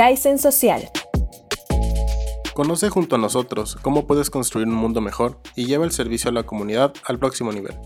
Kaizen Social. Conoce junto a nosotros cómo puedes construir un mundo mejor y lleva el servicio a la comunidad al próximo nivel.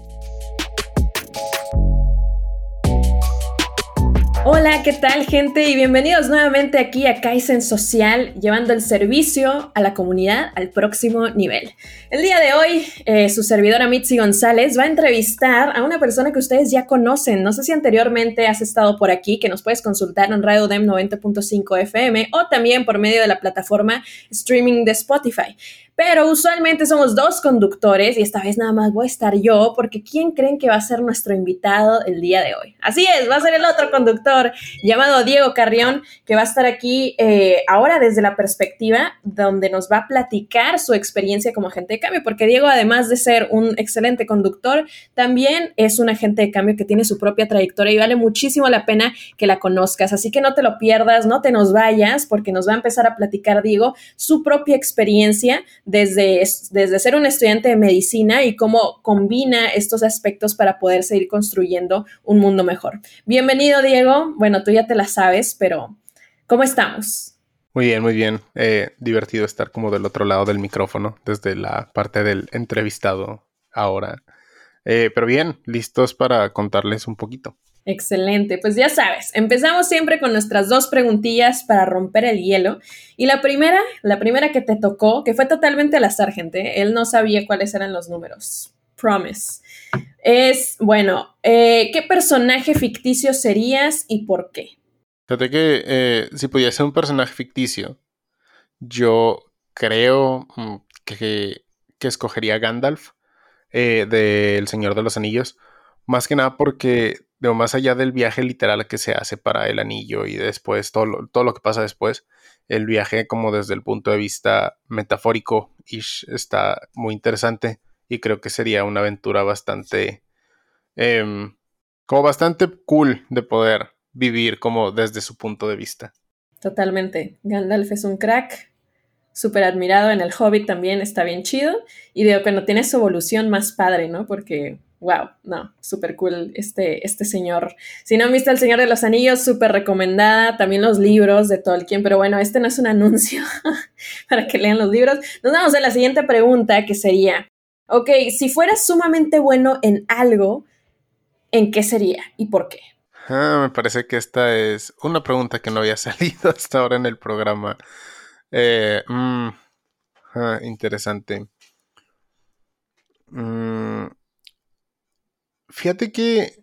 Hola, ¿qué tal gente? Y bienvenidos nuevamente aquí a Kaizen Social, llevando el servicio a la comunidad al próximo nivel. El día de hoy, eh, su servidora Mitzi González va a entrevistar a una persona que ustedes ya conocen. No sé si anteriormente has estado por aquí, que nos puedes consultar en Radio Dem 90.5 FM o también por medio de la plataforma streaming de Spotify. Pero usualmente somos dos conductores y esta vez nada más voy a estar yo porque ¿quién creen que va a ser nuestro invitado el día de hoy? Así es, va a ser el otro conductor llamado Diego Carrión que va a estar aquí eh, ahora desde la perspectiva donde nos va a platicar su experiencia como agente de cambio porque Diego además de ser un excelente conductor también es un agente de cambio que tiene su propia trayectoria y vale muchísimo la pena que la conozcas. Así que no te lo pierdas, no te nos vayas porque nos va a empezar a platicar Diego su propia experiencia desde, desde ser un estudiante de medicina y cómo combina estos aspectos para poder seguir construyendo un mundo mejor. Bienvenido, Diego. Bueno, tú ya te la sabes, pero ¿cómo estamos? Muy bien, muy bien. Eh, divertido estar como del otro lado del micrófono, desde la parte del entrevistado ahora. Eh, pero bien, listos para contarles un poquito. Excelente, pues ya sabes, empezamos siempre con nuestras dos preguntillas para romper el hielo. Y la primera, la primera que te tocó, que fue totalmente al azar, gente, él no sabía cuáles eran los números. Promise. Es, bueno, eh, ¿qué personaje ficticio serías y por qué? Fíjate que eh, si pudiese ser un personaje ficticio, yo creo mm, que, que escogería Gandalf eh, del Señor de los Anillos. Más que nada porque más allá del viaje literal que se hace para el anillo y después todo lo, todo lo que pasa después, el viaje como desde el punto de vista metafórico está muy interesante y creo que sería una aventura bastante, em, como bastante cool de poder vivir como desde su punto de vista. Totalmente. Gandalf es un crack, súper admirado en el Hobbit también, está bien chido. Y digo, cuando tiene su evolución más padre, ¿no? Porque wow, no, súper cool este, este señor. Si no han visto El Señor de los Anillos, súper recomendada. También los libros de Tolkien, pero bueno, este no es un anuncio para que lean los libros. Nos vamos a la siguiente pregunta que sería, ok, si fueras sumamente bueno en algo, ¿en qué sería y por qué? Ah, me parece que esta es una pregunta que no había salido hasta ahora en el programa. Eh, mm, ah, interesante. Mm, Fíjate que.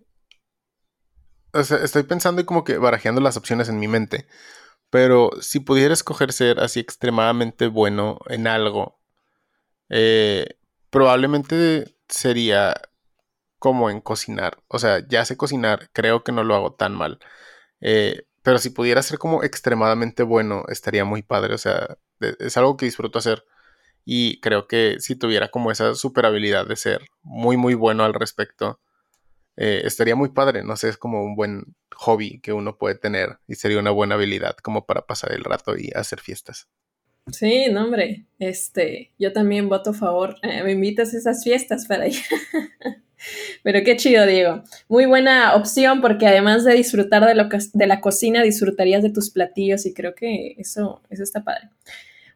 O sea, estoy pensando y como que barajeando las opciones en mi mente. Pero si pudiera escoger ser así extremadamente bueno en algo, eh, probablemente sería como en cocinar. O sea, ya sé cocinar, creo que no lo hago tan mal. Eh, pero si pudiera ser como extremadamente bueno, estaría muy padre. O sea, es algo que disfruto hacer. Y creo que si tuviera como esa super habilidad de ser muy, muy bueno al respecto, eh, estaría muy padre, no sé, es como un buen hobby que uno puede tener y sería una buena habilidad como para pasar el rato y hacer fiestas. Sí, no, hombre, este, yo también voto a favor, eh, me invitas a esas fiestas para ir. Pero qué chido, Diego. Muy buena opción porque además de disfrutar de, lo de la cocina, disfrutarías de tus platillos y creo que eso, eso está padre.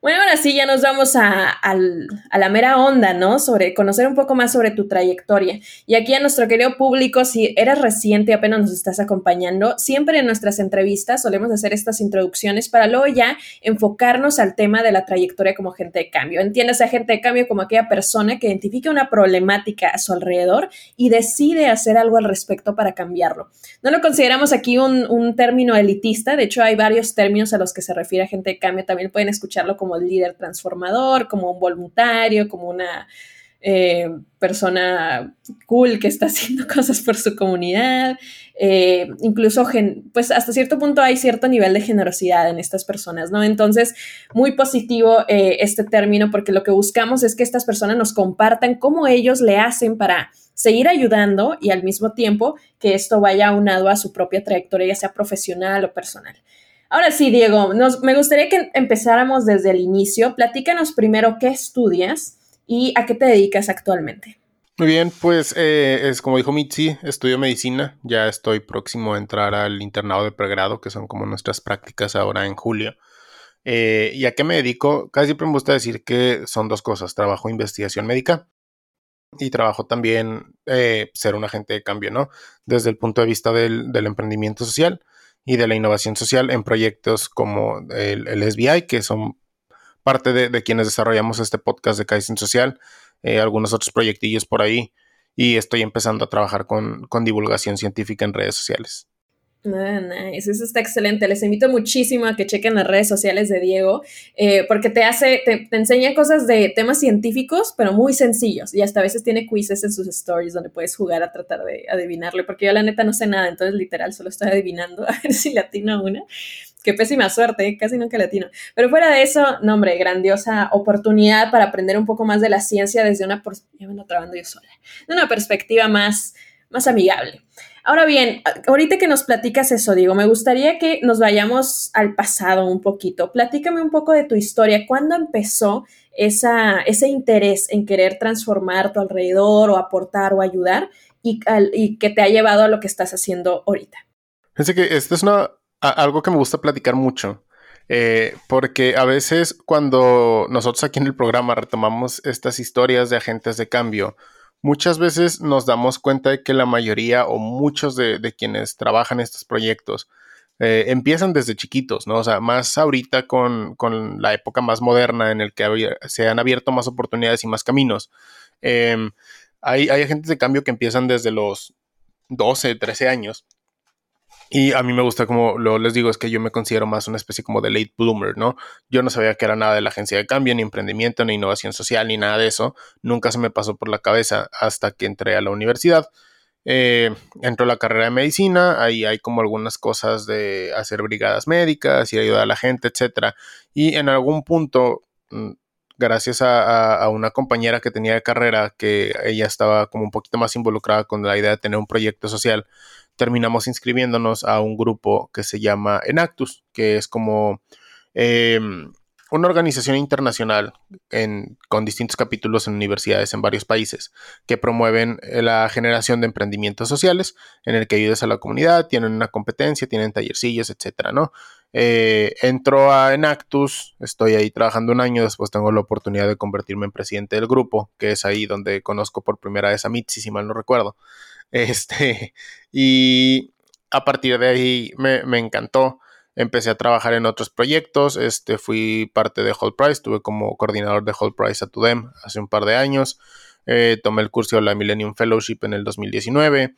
Bueno, ahora sí, ya nos vamos a, la mera onda, ¿no? Sobre conocer un poco más sobre tu trayectoria. Y aquí a nuestro querido público, si eres reciente y apenas nos estás acompañando, siempre en nuestras entrevistas solemos hacer estas introducciones para luego ya enfocarnos al tema de la trayectoria como gente de cambio. Entiendes a gente de cambio como aquella persona que identifica una problemática a su alrededor y decide hacer algo al respecto para cambiarlo. No lo consideramos aquí un, un término elitista, de hecho hay varios términos a los que se refiere a gente de cambio, también pueden escucharlo como líder transformador, como un voluntario, como una eh, persona cool que está haciendo cosas por su comunidad. Eh, incluso, pues hasta cierto punto hay cierto nivel de generosidad en estas personas, ¿no? Entonces, muy positivo eh, este término porque lo que buscamos es que estas personas nos compartan cómo ellos le hacen para seguir ayudando y al mismo tiempo que esto vaya aunado a su propia trayectoria, ya sea profesional o personal. Ahora sí, Diego, me gustaría que empezáramos desde el inicio. Platícanos primero qué estudias y a qué te dedicas actualmente. Muy bien, pues eh, es como dijo Mitzi, estudio medicina, ya estoy próximo a entrar al internado de pregrado, que son como nuestras prácticas ahora en julio. Eh, ¿Y a qué me dedico? Casi siempre me gusta decir que son dos cosas, trabajo investigación médica y trabajo también eh, ser un agente de cambio, ¿no? Desde el punto de vista del, emprendimiento social y de la innovación social en proyectos como el, SBI, que son parte de, quienes desarrollamos este podcast de Kaizen Social eh, algunos otros proyectillos por ahí y estoy empezando a trabajar con, divulgación científica en redes sociales. Ah, nice, eso está excelente. Les invito muchísimo a que chequen las redes sociales de Diego, eh, porque te hace, te, enseña cosas de temas científicos, pero muy sencillos. Y hasta a veces tiene quizzes en sus stories donde puedes jugar a tratar de adivinarle, porque yo la neta no sé nada, entonces literal solo estoy adivinando a ver si latino una qué pésima suerte, casi nunca latino. Pero fuera de eso, no, hombre, grandiosa oportunidad para aprender un poco más de la ciencia desde una, ya me trabando yo sola, de una perspectiva más, más amigable. Ahora bien, ahorita que nos platicas eso, digo, me gustaría que nos vayamos al pasado un poquito. Platícame un poco de tu historia. ¿Cuándo empezó ese interés en querer transformar tu alrededor o aportar o ayudar y, que te ha llevado a lo que estás haciendo ahorita? Fíjense que esta es algo que me gusta platicar mucho. Eh, porque a veces cuando nosotros aquí en el programa retomamos estas historias de agentes de cambio, muchas veces nos damos cuenta de que la mayoría o muchos de, quienes trabajan estos proyectos eh, empiezan desde chiquitos, ¿no? O sea, más ahorita con, la época más moderna en el que se han abierto más oportunidades y más caminos. Em, hay, hay agentes de cambio que empiezan desde los 12, 13 años y a mí me gusta como lo les digo, es que yo me considero más una especie como de late bloomer, ¿no? Yo no sabía que era nada de la agencia de cambio, ni emprendimiento, ni innovación social, ni nada de eso. Nunca se me pasó por la cabeza hasta que entré a la universidad. Eh, entró a la carrera de medicina, ahí hay como algunas cosas de hacer brigadas médicas y ayudar a la gente, etc. Y en algún punto, mm, gracias a, a, una compañera que tenía de carrera, que ella estaba como un poquito más involucrada con la idea de tener un proyecto social, terminamos inscribiéndonos a un grupo que se llama Enactus, que es como em, una organización internacional con distintos capítulos en universidades en varios países que promueven eh, la generación de emprendimientos sociales en el que ayudas a la comunidad, tienen una competencia, tienen tallercillos, etcétera, ¿no? Eh, entro a Enactus, estoy ahí trabajando un año, después tengo la oportunidad de convertirme en presidente del grupo, que es ahí donde conozco por primera vez a Mitzi, si mal no recuerdo. Este, y a partir de ahí me, encantó. Empecé a trabajar en otros proyectos. Este, fui parte de Whole Price, tuve como coordinador de Whole Price a Tudem hace un par de años. Eh, tomé el curso de la Millennium Fellowship en el 2019.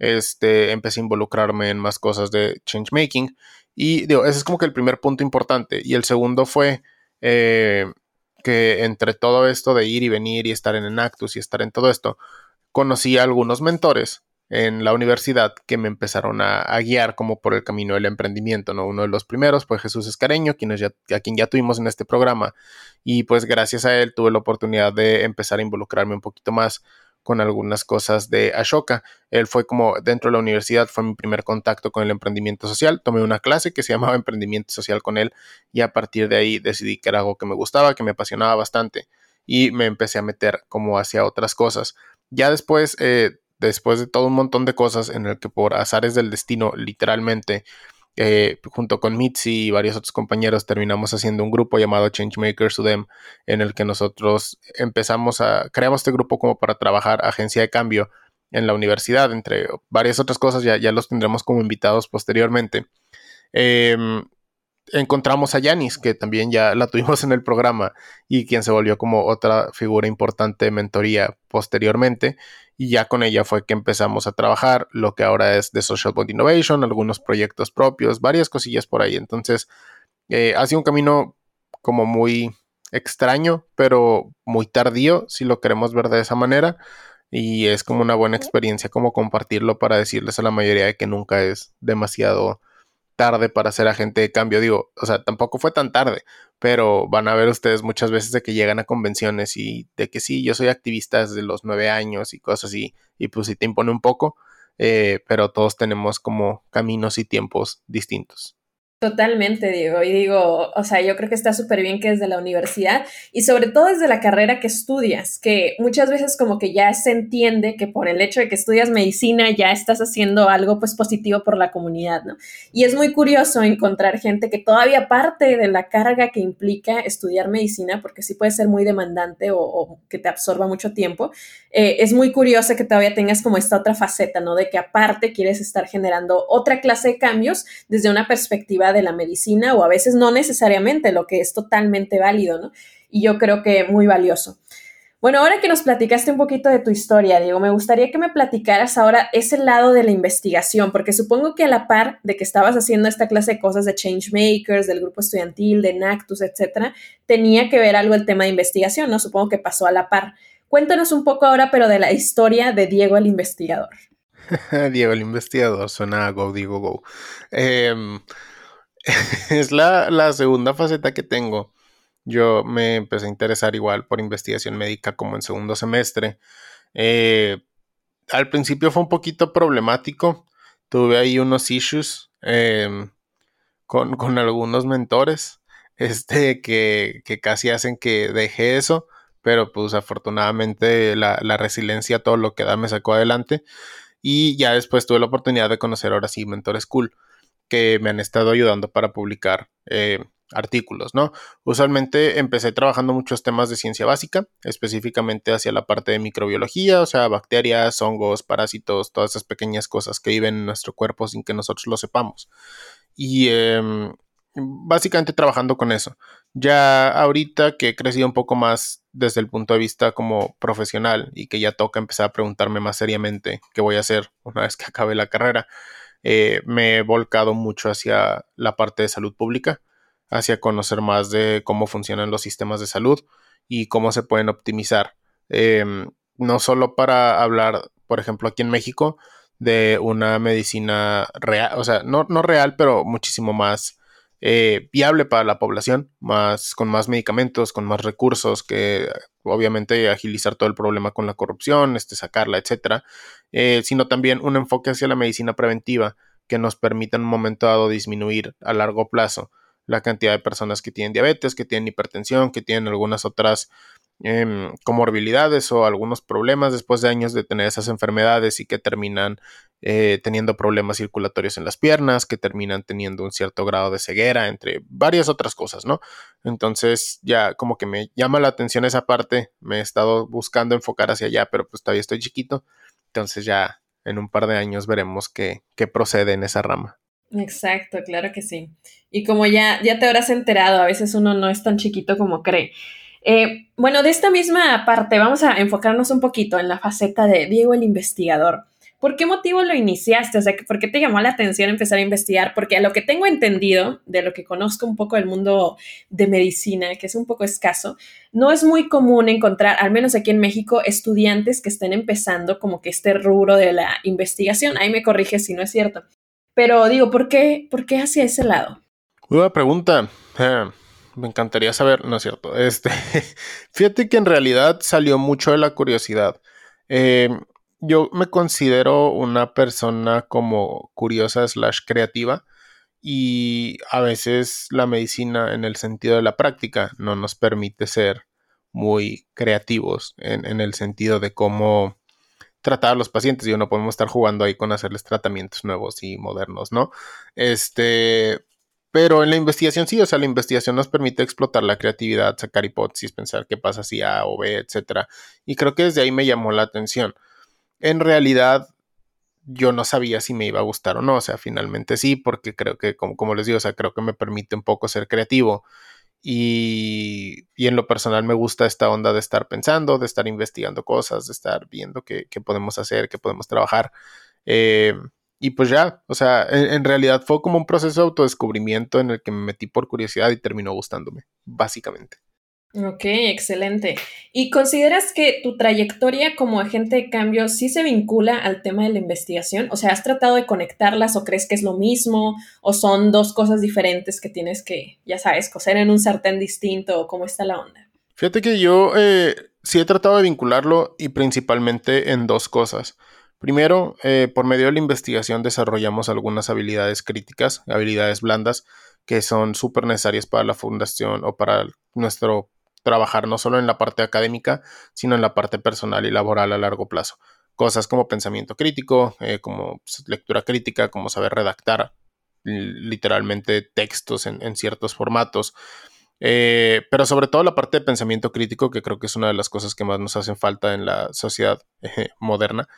Este, empecé a involucrarme en más cosas de changemaking. Y digo, ese es como que el primer punto importante. Y el segundo fue eh, que entre todo esto de ir y venir y estar en Enactus y estar en todo esto, conocí a algunos mentores en la universidad que me empezaron a, guiar como por el camino del emprendimiento, ¿no? Uno de los primeros fue Jesús Escareño, quien ya, a quien ya tuvimos en este programa, y pues gracias a él tuve la oportunidad de empezar a involucrarme un poquito más con algunas cosas de Ashoka. Él fue como dentro de la universidad, fue mi primer contacto con el emprendimiento social. Tomé una clase que se llamaba Emprendimiento Social con él y a partir de ahí decidí que era algo que me gustaba, que me apasionaba bastante y me empecé a meter como hacia otras cosas. Ya después, eh, después de todo un montón de cosas en el que por azares del destino, literalmente, eh, junto con Mitzi y varios otros compañeros, terminamos haciendo un grupo llamado Changemakers Udem, en el que nosotros empezamos a, creamos este grupo como para trabajar agencia de cambio en la universidad, entre varias otras cosas, ya, ya los tendremos como invitados posteriormente. Em, encontramos a Yanis, que también ya la tuvimos en el programa y quien se volvió como otra figura importante de mentoría posteriormente. Y ya con ella fue que empezamos a trabajar lo que ahora es de Social Bond Innovation, algunos proyectos propios, varias cosillas por ahí. Entonces, eh, ha sido un camino como muy extraño, pero muy tardío, si lo queremos ver de esa manera. Y es como una buena experiencia como compartirlo para decirles a la mayoría de que nunca es demasiado tarde para ser agente de cambio. Digo, o sea, tampoco fue tan tarde, pero van a ver ustedes muchas veces de que llegan a convenciones y de que sí, yo soy activista desde los nueve años y cosas así, y pues sí te impone un poco, eh, pero todos tenemos como caminos y tiempos distintos. Totalmente, Diego. Y digo, o sea, yo creo que está súper bien que desde la universidad y sobre todo desde la carrera que estudias, que muchas veces como que ya se entiende que por el hecho de que estudias medicina ya estás haciendo algo pues positivo por la comunidad, ¿no? Y es muy curioso encontrar gente que todavía parte de la carga que implica estudiar medicina, porque sí puede ser muy demandante o, que te absorba mucho tiempo, eh, es muy curioso que todavía tengas como esta otra faceta, ¿no? De que aparte quieres estar generando otra clase de cambios desde una perspectiva de la medicina o a veces no necesariamente, lo que es totalmente válido, ¿no? Y yo creo que muy valioso. Bueno, ahora que nos platicaste un poquito de tu historia, Diego, me gustaría que me platicaras ahora ese lado de la investigación, porque supongo que a la par de que estabas haciendo esta clase de cosas de Changemakers, del grupo estudiantil, de Nactus, etcétera, tenía que ver algo el tema de investigación, ¿no? Supongo que pasó a la par. Cuéntanos un poco ahora, pero de la historia de Diego el investigador. Diego el investigador suena a Go, Diego, Go. Eh, es la, segunda faceta que tengo. Yo me empecé a interesar igual por investigación médica como en segundo semestre. Eh, al principio fue un poquito problemático. Tuve ahí unos issues em, con, algunos mentores este, que, casi hacen que deje eso. Pero pues afortunadamente la, la resiliencia, todo lo que da, me sacó adelante. Y ya después tuve la oportunidad de conocer ahora sí mentores cool que me han estado ayudando para publicar eh, artículos, ¿no? Usualmente empecé trabajando muchos temas de ciencia básica, específicamente hacia la parte de microbiología, o sea, bacterias, hongos, parásitos, todas esas pequeñas cosas que viven en nuestro cuerpo sin que nosotros lo sepamos. Y em, básicamente trabajando con eso. Ya ahorita que he crecido un poco más desde el punto de vista como profesional y que ya toca empezar a preguntarme más seriamente qué voy a hacer una vez que acabe la carrera, eh, me he volcado mucho hacia la parte de salud pública, hacia conocer más de cómo funcionan los sistemas de salud y cómo se pueden optimizar. Em, no solo para hablar, por ejemplo, aquí en México, de una medicina real, o sea, no, no real, pero muchísimo más eh, viable para la población, más, con más medicamentos, con más recursos, que obviamente agilizar todo el problema con la corrupción, este, sacarla, etcétera, eh, sino también un enfoque hacia la medicina preventiva que nos permita en un momento dado disminuir a largo plazo la cantidad de personas que tienen diabetes, que tienen hipertensión, que tienen algunas otras Em, comorbilidades o algunos problemas después de años de tener esas enfermedades y que terminan eh, teniendo problemas circulatorios en las piernas, que terminan teniendo un cierto grado de ceguera, entre varias otras cosas, ¿no? Entonces ya como que me llama la atención esa parte, me he estado buscando enfocar hacia allá, pero pues todavía estoy chiquito, entonces ya en un par de años veremos qué, qué procede en esa rama. Exacto, claro que sí. Y como ya, ya te habrás enterado, a veces uno no es tan chiquito como cree. Eh, bueno, de esta misma parte vamos a enfocarnos un poquito en la faceta de Diego el investigador. ¿Por qué motivo lo iniciaste? O sea, ¿por qué te llamó la atención empezar a investigar? Porque a lo que tengo entendido, de lo que conozco un poco del mundo de medicina, que es un poco escaso, no es muy común encontrar, al menos aquí en México, estudiantes que estén empezando como que este rubro de la investigación. Ahí me corrige si no es cierto. Pero digo, ¿por qué, por qué hacia ese lado? Buena pregunta. Eh, me encantaría saber, no es cierto. Este, fíjate que en realidad salió mucho de la curiosidad. Eh, yo me considero una persona como curiosa slash creativa y a veces la medicina en el sentido de la práctica no nos permite ser muy creativos en, el sentido de cómo tratar a los pacientes y no podemos estar jugando ahí con hacerles tratamientos nuevos y modernos, ¿no? Este, pero en la investigación sí, o sea, la investigación nos permite explotar la creatividad, sacar hipótesis, pensar qué pasa si A o B, etcétera. Y creo que desde ahí me llamó la atención. En realidad, yo no sabía si me iba a gustar o no, o sea, finalmente sí, porque creo que, como, les digo, o sea, creo que me permite un poco ser creativo. Y, y, en lo personal me gusta esta onda de estar pensando, de estar investigando cosas, de estar viendo qué, qué podemos hacer, qué podemos trabajar. Eh, y pues ya, o sea, en, realidad fue como un proceso de autodescubrimiento en el que me metí por curiosidad y terminó gustándome, básicamente. Ok, excelente. ¿Y consideras que tu trayectoria como agente de cambio sí se vincula al tema de la investigación? O sea, ¿has tratado de conectarlas o crees que es lo mismo? ¿O son dos cosas diferentes que tienes que, ya sabes, coser en un sartén distinto o cómo está la onda? Fíjate que yo eh, sí he tratado de vincularlo y principalmente en dos cosas. Primero, eh, por medio de la investigación desarrollamos algunas habilidades críticas, habilidades blandas, que son súper necesarias para la fundación o para nuestro trabajar no solo en la parte académica, sino en la parte personal y laboral a largo plazo. Cosas como pensamiento crítico, eh, como pues, lectura crítica, como saber redactar literalmente textos en, ciertos formatos. Eh, pero sobre todo la parte de pensamiento crítico, que creo que es una de las cosas que más nos hacen falta en la sociedad moderna.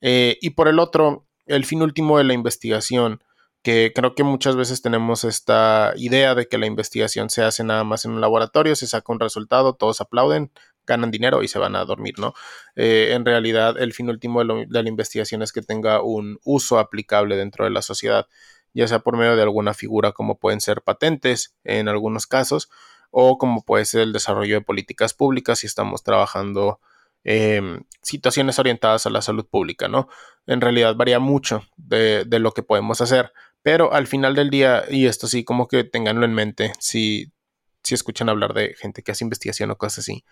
Eh, y por el otro, el fin último de la investigación, que creo que muchas veces tenemos esta idea de que la investigación se hace nada más en un laboratorio, se saca un resultado, todos aplauden, ganan dinero y se van a dormir, ¿no? Eh, en realidad, el fin último de, la investigación es que tenga un uso aplicable dentro de la sociedad, ya sea por medio de alguna figura como pueden ser patentes en algunos casos, o como puede ser el desarrollo de políticas públicas si estamos trabajando Em, situaciones orientadas a la salud pública, ¿no? En realidad varía mucho de, lo que podemos hacer, pero al final del día, y esto sí, como que tenganlo en mente, si, si escuchan hablar de gente que hace investigación o cosas así,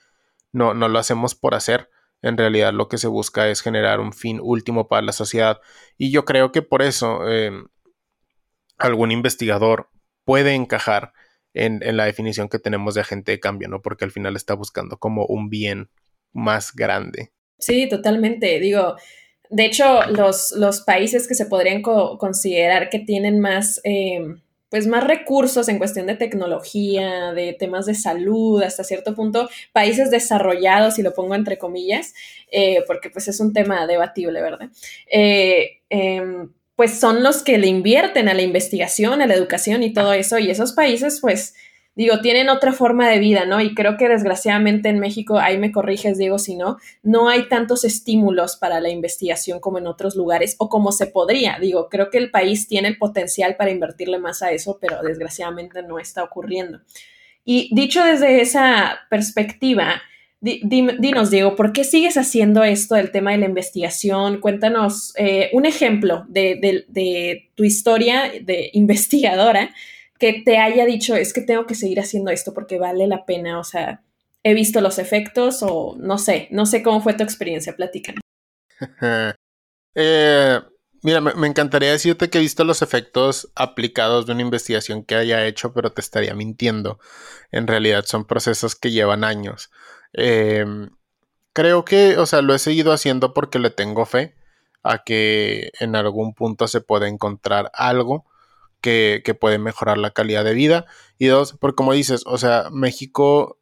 no, no lo hacemos por hacer. En realidad lo que se busca es generar un fin último para la sociedad. Y yo creo que por eso em, algún investigador puede encajar en, en, la definición que tenemos de agente de cambio, ¿no? Porque al final está buscando como un bien más grande. Sí, totalmente. Digo, de hecho, los, los países que se podrían considerar que tienen más, em, pues más recursos en cuestión de tecnología, de temas de salud, hasta cierto punto, países desarrollados, y lo pongo entre comillas, eh, porque pues es un tema debatible, ¿verdad? Eh, em, pues son los que le invierten a la investigación, a la educación y todo eso, y esos países pues digo, tienen otra forma de vida, ¿no? Y creo que desgraciadamente en México, ahí me corriges, Diego, si no, no hay tantos estímulos para la investigación como en otros lugares o como se podría. Digo, creo que el país tiene el potencial para invertirle más a eso, pero desgraciadamente no está ocurriendo. Y dicho desde esa perspectiva, dinos, Diego, ¿por qué sigues haciendo esto del tema de la investigación? Cuéntanos eh, un ejemplo de, de tu historia de investigadora que te haya dicho, es que tengo que seguir haciendo esto porque vale la pena, o sea, he visto los efectos o no sé, no sé cómo fue tu experiencia, platícanos. eh, mira, me, encantaría decirte que he visto los efectos aplicados de una investigación que haya hecho, pero te estaría mintiendo. En realidad son procesos que llevan años. Em, creo que, o sea, lo he seguido haciendo porque le tengo fe a que en algún punto se pueda encontrar algo que, que puede mejorar la calidad de vida. Y dos, porque como dices, o sea, México,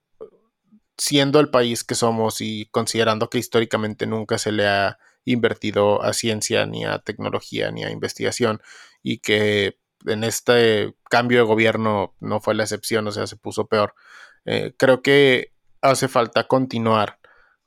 siendo el país que somos y considerando que históricamente nunca se le ha invertido a ciencia, ni a tecnología, ni a investigación, y que en este cambio de gobierno no fue la excepción, o sea, se puso peor. Eh, creo que hace falta continuar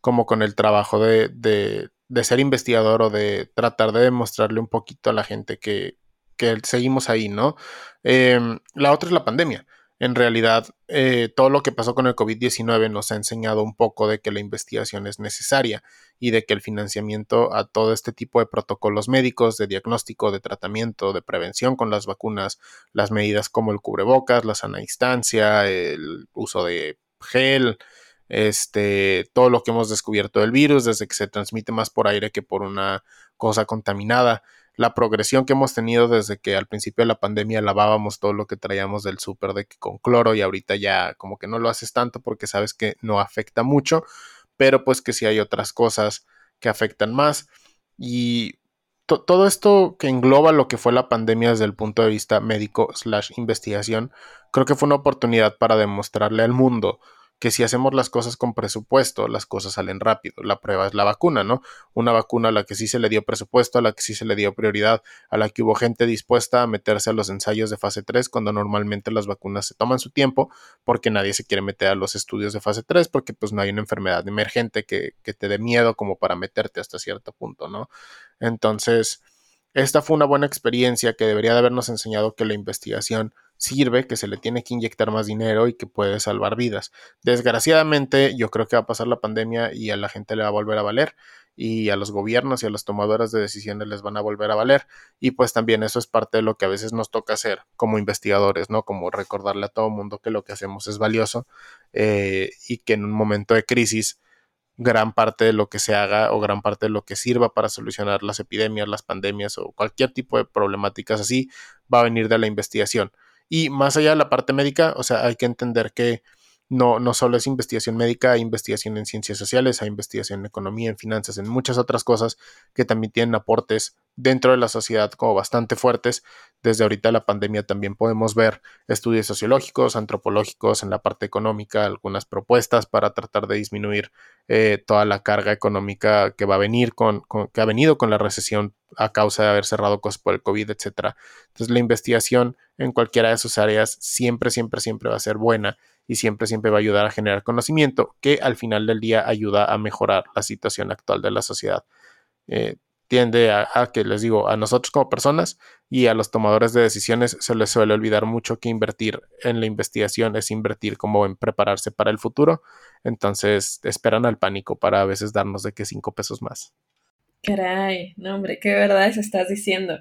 como con el trabajo de, de, de, ser investigador o de tratar de demostrarle un poquito a la gente que, que seguimos ahí, ¿no? Em, la otra es la pandemia. En realidad, eh, todo lo que pasó con el COVID-19 nos ha enseñado un poco de que la investigación es necesaria y de que el financiamiento a todo este tipo de protocolos médicos, de diagnóstico, de tratamiento, de prevención con las vacunas, las medidas como el cubrebocas, la sana distancia, el uso de gel, este, todo lo que hemos descubierto del virus, desde que se transmite más por aire que por una cosa contaminada, la progresión que hemos tenido desde que al principio de la pandemia lavábamos todo lo que traíamos del súper de que con cloro y ahorita ya como que no lo haces tanto porque sabes que no afecta mucho, pero pues que sí hay otras cosas que afectan más. Y todo esto que engloba lo que fue la pandemia desde el punto de vista médico slash investigación, creo que fue una oportunidad para demostrarle al mundo que si hacemos las cosas con presupuesto, las cosas salen rápido. La prueba es la vacuna, ¿no? Una vacuna a la que sí se le dio presupuesto, a la que sí se le dio prioridad, a la que hubo gente dispuesta a meterse a los ensayos de fase 3, cuando normalmente las vacunas se toman su tiempo, porque nadie se quiere meter a los estudios de fase 3, porque pues no hay una enfermedad emergente que, que te dé miedo como para meterte hasta cierto punto, ¿no? Entonces, esta fue una buena experiencia que debería de habernos enseñado que la investigación sirve, que se le tiene que inyectar más dinero y que puede salvar vidas. Desgraciadamente, yo creo que va a pasar la pandemia y a la gente le va a volver a valer y a los gobiernos y a las tomadoras de decisiones les van a volver a valer y pues también eso es parte de lo que a veces nos toca hacer como investigadores, ¿no? Como recordarle a todo mundo que lo que hacemos es valioso eh, y que en un momento de crisis gran parte de lo que se haga o gran parte de lo que sirva para solucionar las epidemias, las pandemias o cualquier tipo de problemáticas así va a venir de la investigación. Y más allá de la parte médica, o sea, hay que entender que no, no solo es investigación médica, hay investigación en ciencias sociales, hay investigación en economía, en finanzas, en muchas otras cosas que también tienen aportes dentro de la sociedad como bastante fuertes. Desde ahorita la pandemia también podemos ver estudios sociológicos, antropológicos en la parte económica, algunas propuestas para tratar de disminuir eh, toda la carga económica que va a venir con, que ha venido con la recesión a causa de haber cerrado cosas por el COVID, etcétera. Entonces la investigación en cualquiera de sus áreas siempre, siempre, siempre va a ser buena y siempre, siempre va a ayudar a generar conocimiento que al final del día ayuda a mejorar la situación actual de la sociedad. Eh, tiende a, que les digo, a nosotros como personas y a los tomadores de decisiones se les suele olvidar mucho que invertir en la investigación es invertir como en prepararse para el futuro. Entonces esperan al pánico para a veces darnos de que cinco pesos más. Caray, no hombre, qué verdad eso estás diciendo.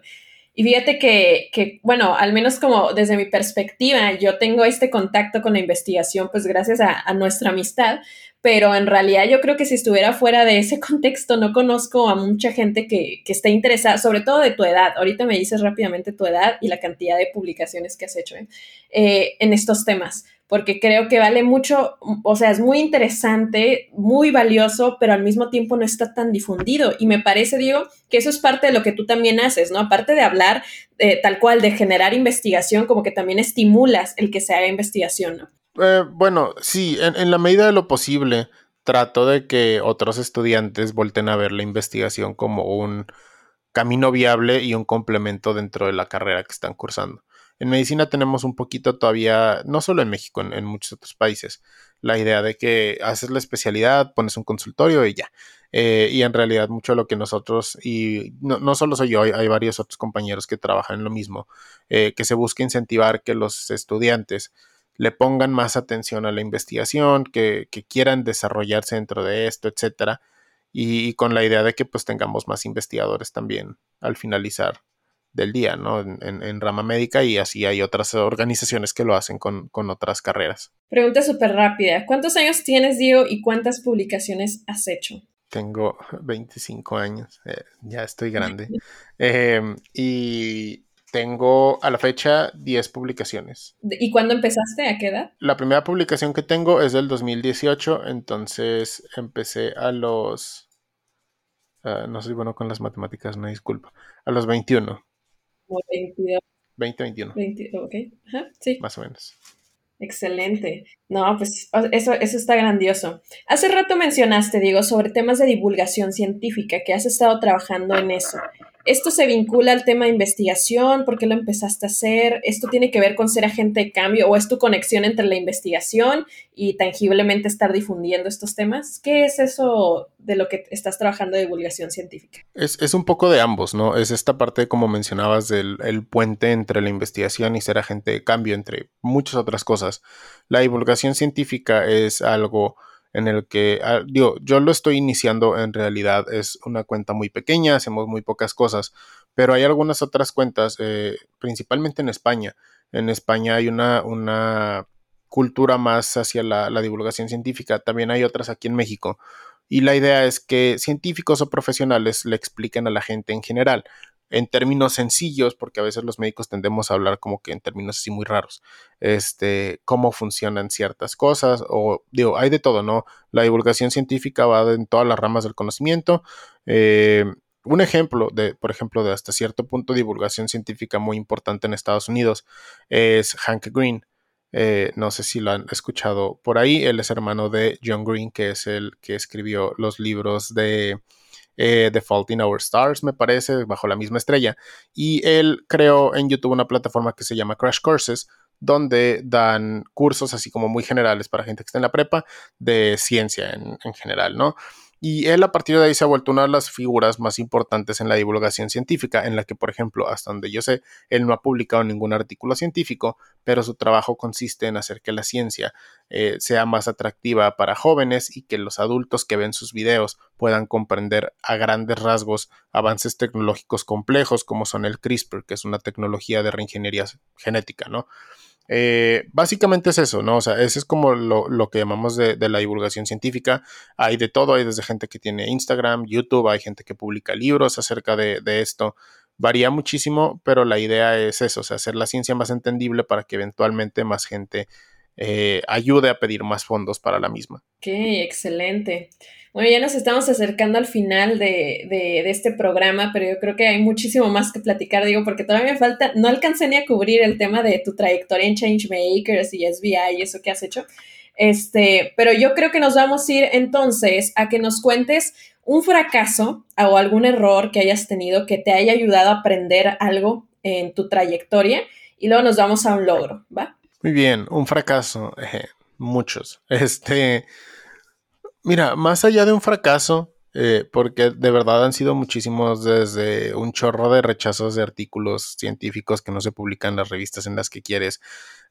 Y fíjate que, que, bueno, al menos como desde mi perspectiva, yo tengo este contacto con la investigación, pues gracias a, nuestra amistad, pero en realidad yo creo que si estuviera fuera de ese contexto, no conozco a mucha gente que, que esté interesada, sobre todo de tu edad. Ahorita me dices rápidamente tu edad y la cantidad de publicaciones que has hecho ¿eh? Eh, en estos temas porque creo que vale mucho, o sea, es muy interesante, muy valioso, pero al mismo tiempo no está tan difundido. Y me parece, Diego, que eso es parte de lo que tú también haces, ¿no? Aparte de hablar eh, tal cual, de generar investigación, como que también estimulas el que se haga investigación, ¿no? Eh, bueno, sí, en, en, la medida de lo posible, trato de que otros estudiantes volten a ver la investigación como un camino viable y un complemento dentro de la carrera que están cursando. En medicina tenemos un poquito todavía, no solo en México, en, muchos otros países, la idea de que haces la especialidad, pones un consultorio y ya. Eh, y en realidad mucho de lo que nosotros, y no, solo soy yo, hay, varios otros compañeros que trabajan en lo mismo, eh, que se busca incentivar que los estudiantes le pongan más atención a la investigación, que, quieran desarrollarse dentro de esto, etcétera, y, y, con la idea de que pues tengamos más investigadores también al finalizar del día, ¿no? En, rama médica y así hay otras organizaciones que lo hacen con, otras carreras. Pregunta súper rápida. ¿Cuántos años tienes, Diego, y cuántas publicaciones has hecho? Tengo 25 años, eh, ya estoy grande. Em, y tengo a la fecha 10 publicaciones. ¿Y cuándo empezaste? ¿A qué edad? La primera publicación que tengo es del 2018, entonces empecé a los... Ah, no soy bueno con las matemáticas, no disculpa. A los 21. 22. 2021. 20, ok, Ajá, sí. Más o menos. Excelente. No, pues eso, eso está grandioso. Hace rato mencionaste, Diego, sobre temas de divulgación científica, que has estado trabajando en eso. ¿Esto se vincula al tema de investigación? ¿Por qué lo empezaste a hacer? ¿Esto tiene que ver con ser agente de cambio o es tu conexión entre la investigación y tangiblemente estar difundiendo estos temas? ¿Qué es eso de lo que estás trabajando de divulgación científica? Es, un poco de ambos, ¿no? Es esta parte, como mencionabas, del puente entre la investigación y ser agente de cambio, entre muchas otras cosas. La divulgación científica es algo en el que, ah, yo lo estoy iniciando en realidad, es una cuenta muy pequeña, hacemos muy pocas cosas, pero hay algunas otras cuentas, eh, principalmente en España. En España hay una, una cultura más hacia la divulgación científica, también hay otras aquí en México. Y la idea es que científicos o profesionales le expliquen a la gente en general en términos sencillos, porque a veces los médicos tendemos a hablar como que en términos así muy raros, este, cómo funcionan ciertas cosas, o digo, hay de todo, ¿no? La divulgación científica va en todas las ramas del conocimiento. Eh, un ejemplo de, por ejemplo, de hasta cierto punto divulgación científica muy importante en Estados Unidos es Hank Green. Eh, no sé si lo han escuchado por ahí. Él es hermano de John Green, que es el que escribió los libros de eh, in Our Stars, me parece, bajo la misma estrella. Y él creó en YouTube una plataforma que se llama Crash Courses, donde dan cursos así como muy generales para gente que está en la prepa de ciencia en, en general, ¿no? Y él a partir de ahí se ha vuelto una de las figuras más importantes en la divulgación científica, en la que, por ejemplo, hasta donde yo sé, él no ha publicado ningún artículo científico, pero su trabajo consiste en hacer que la ciencia eh, sea más atractiva para jóvenes y que los adultos que ven sus videos puedan comprender a grandes rasgos avances tecnológicos complejos como son el CRISPR, que es una tecnología de reingeniería genética, ¿no? Eh, básicamente es eso, ¿no? O sea, ese es como lo, que llamamos de, la divulgación científica. Hay de todo, hay desde gente que tiene Instagram, YouTube, hay gente que publica libros acerca de, esto. Varía muchísimo, pero la idea es eso, hacer la ciencia más entendible para que eventualmente más gente eh, ayude a pedir más fondos para la misma. Ok, excelente. Bueno, ya nos estamos acercando al final de, este programa, pero yo creo que hay muchísimo más que platicar, digo, porque todavía me falta, no alcancé ni a cubrir el tema de tu trayectoria en Changemakers y SBI y eso que has hecho. Este, pero yo creo que nos vamos a ir entonces a que nos cuentes un fracaso o algún error que hayas tenido que te haya ayudado a aprender algo en tu trayectoria y luego nos vamos a un logro, ¿va? Muy bien, un fracaso, muchos. Este, mira, más allá de un fracaso, eh, porque de verdad han sido muchísimos desde un chorro de rechazos de artículos científicos que no se publican en las revistas en las que quieres,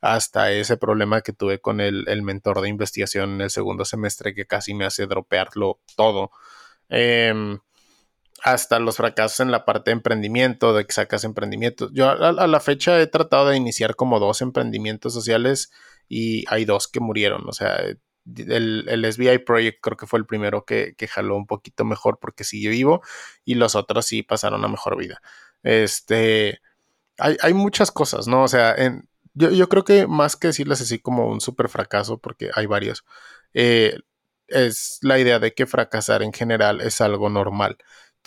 hasta ese problema que tuve con el, mentor de investigación en el segundo semestre que casi me hace dropearlo todo. Em, hasta los fracasos en la parte de emprendimiento, de que sacas emprendimientos. Yo a, la fecha he tratado de iniciar como dos emprendimientos sociales y hay dos que murieron. O sea, el, el SBI Project creo que fue el primero que, que, jaló un poquito mejor porque sigue vivo y los otros sí pasaron a mejor vida. Este, hay, hay muchas cosas, ¿no? O sea, yo, yo, creo que más que decirles así como un super fracaso, porque hay varios, eh, es la idea de que fracasar en general es algo normal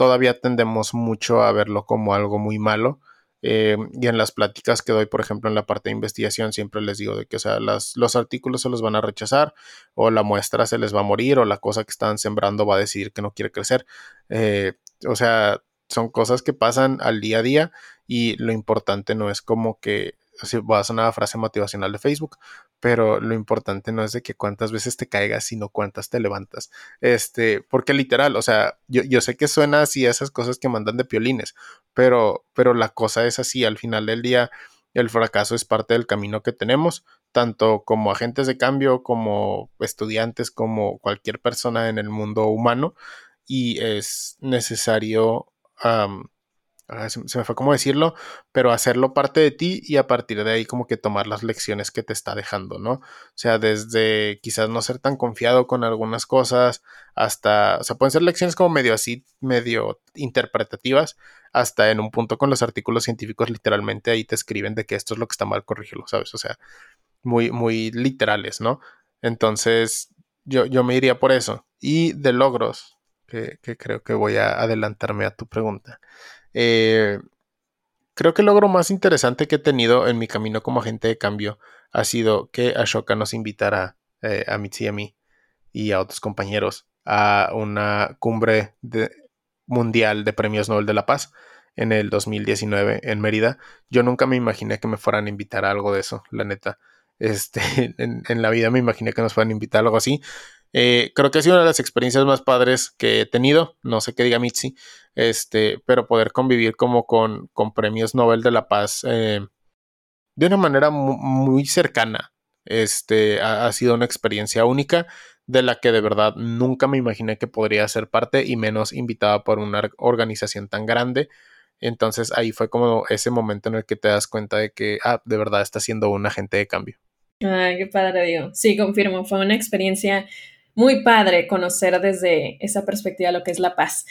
todavía tendemos mucho a verlo como algo muy malo. Eh, y en las pláticas que doy, por ejemplo, en la parte de investigación, siempre les digo de que, o sea, los artículos se los van a rechazar, o la muestra se les va a morir, o la cosa que están sembrando va a decidir que no quiere crecer. Eh, o sea, son cosas que pasan al día a día y lo importante no es como que, va a sonar una frase motivacional de Facebook, pero lo importante no es de que cuántas veces te caigas, sino cuántas te levantas. Este, porque literal, o sea, yo, yo sé que suena así esas cosas que mandan de piolines, pero, pero la cosa es así, al final del día, el fracaso es parte del camino que tenemos, tanto como agentes de cambio, como estudiantes, como cualquier persona en el mundo humano, y es necesario se, me fue como decirlo, pero hacerlo parte de ti y a partir de ahí como que tomar las lecciones que te está dejando, ¿no? O sea, desde quizás no ser tan confiado con algunas cosas hasta, o sea, pueden ser lecciones como medio así, medio interpretativas, hasta en un punto con los artículos científicos literalmente ahí te escriben de que esto es lo que está mal, corrígelo, ¿sabes? O sea, muy, muy literales, ¿no? Entonces, yo, yo me iría por eso. Y de logros, que, que creo que voy a adelantarme a tu pregunta. Eh, creo que el logro más interesante que he tenido en mi camino como agente de cambio ha sido que Ashoka nos invitara eh, a Mitzi y a mí y a otros compañeros a una cumbre mundial de premios Nobel de la Paz en el 2019 en Mérida. Yo nunca me imaginé que me fueran a invitar a algo de eso, la neta. Este, en, en la vida me imaginé que nos fueran a invitar a algo así. Eh, creo que ha sido una de las experiencias más padres que he tenido, no sé qué diga Mitzi, este, pero poder convivir como con, con premios Nobel de la Paz eh, de una manera muy, cercana, este, ha, sido una experiencia única de la que de verdad nunca me imaginé que podría ser parte y menos invitada por una organización tan grande. Entonces ahí fue como ese momento en el que te das cuenta de que, ah, de verdad está siendo un agente de cambio. Ay, qué padre, digo. Sí, confirmo, fue una experiencia muy padre conocer desde esa perspectiva lo que es la paz.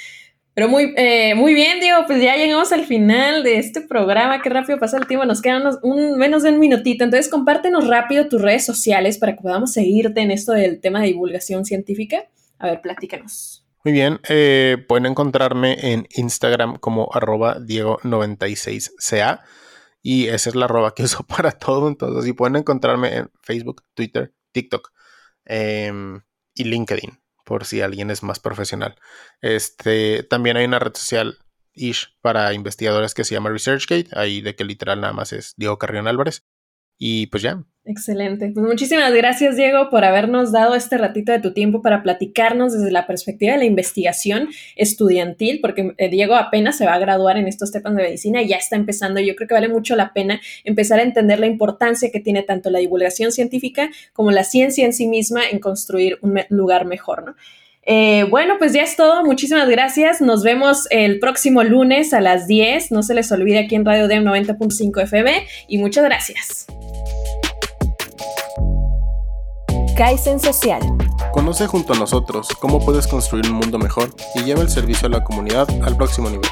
Pero muy, eh, muy bien, Diego, pues ya llegamos al final de este programa. Qué rápido pasa el tiempo, nos quedan un, menos de un minutito. Entonces, compártenos rápido tus redes sociales para que podamos seguirte en esto del tema de divulgación científica. A ver, platícanos. Muy bien, eh, pueden encontrarme en Instagram como arroba Diego96CA y esa es la arroba que uso para todo. Entonces, si pueden encontrarme en Facebook, Twitter, TikTok. Em, y LinkedIn, por si alguien es más profesional. Este, también hay una red social ish para investigadores que se llama ResearchGate, ahí de que literal nada más es Diego Carrión Álvarez. Y pues ya. Excelente. Pues muchísimas gracias, Diego, por habernos dado este ratito de tu tiempo para platicarnos desde la perspectiva de la investigación estudiantil, porque eh, Diego apenas se va a graduar en estos temas de medicina y ya está empezando. Yo creo que vale mucho la pena empezar a entender la importancia que tiene tanto la divulgación científica como la ciencia en sí misma en construir un lugar mejor, ¿no? Eh, bueno, pues ya es todo. Muchísimas gracias. Nos vemos el próximo lunes a las 10. No se les olvide aquí en Radio DEM 90.5 FB y muchas gracias. Kaizen Social. Conoce junto a nosotros cómo puedes construir un mundo mejor y lleva el servicio a la comunidad al próximo nivel.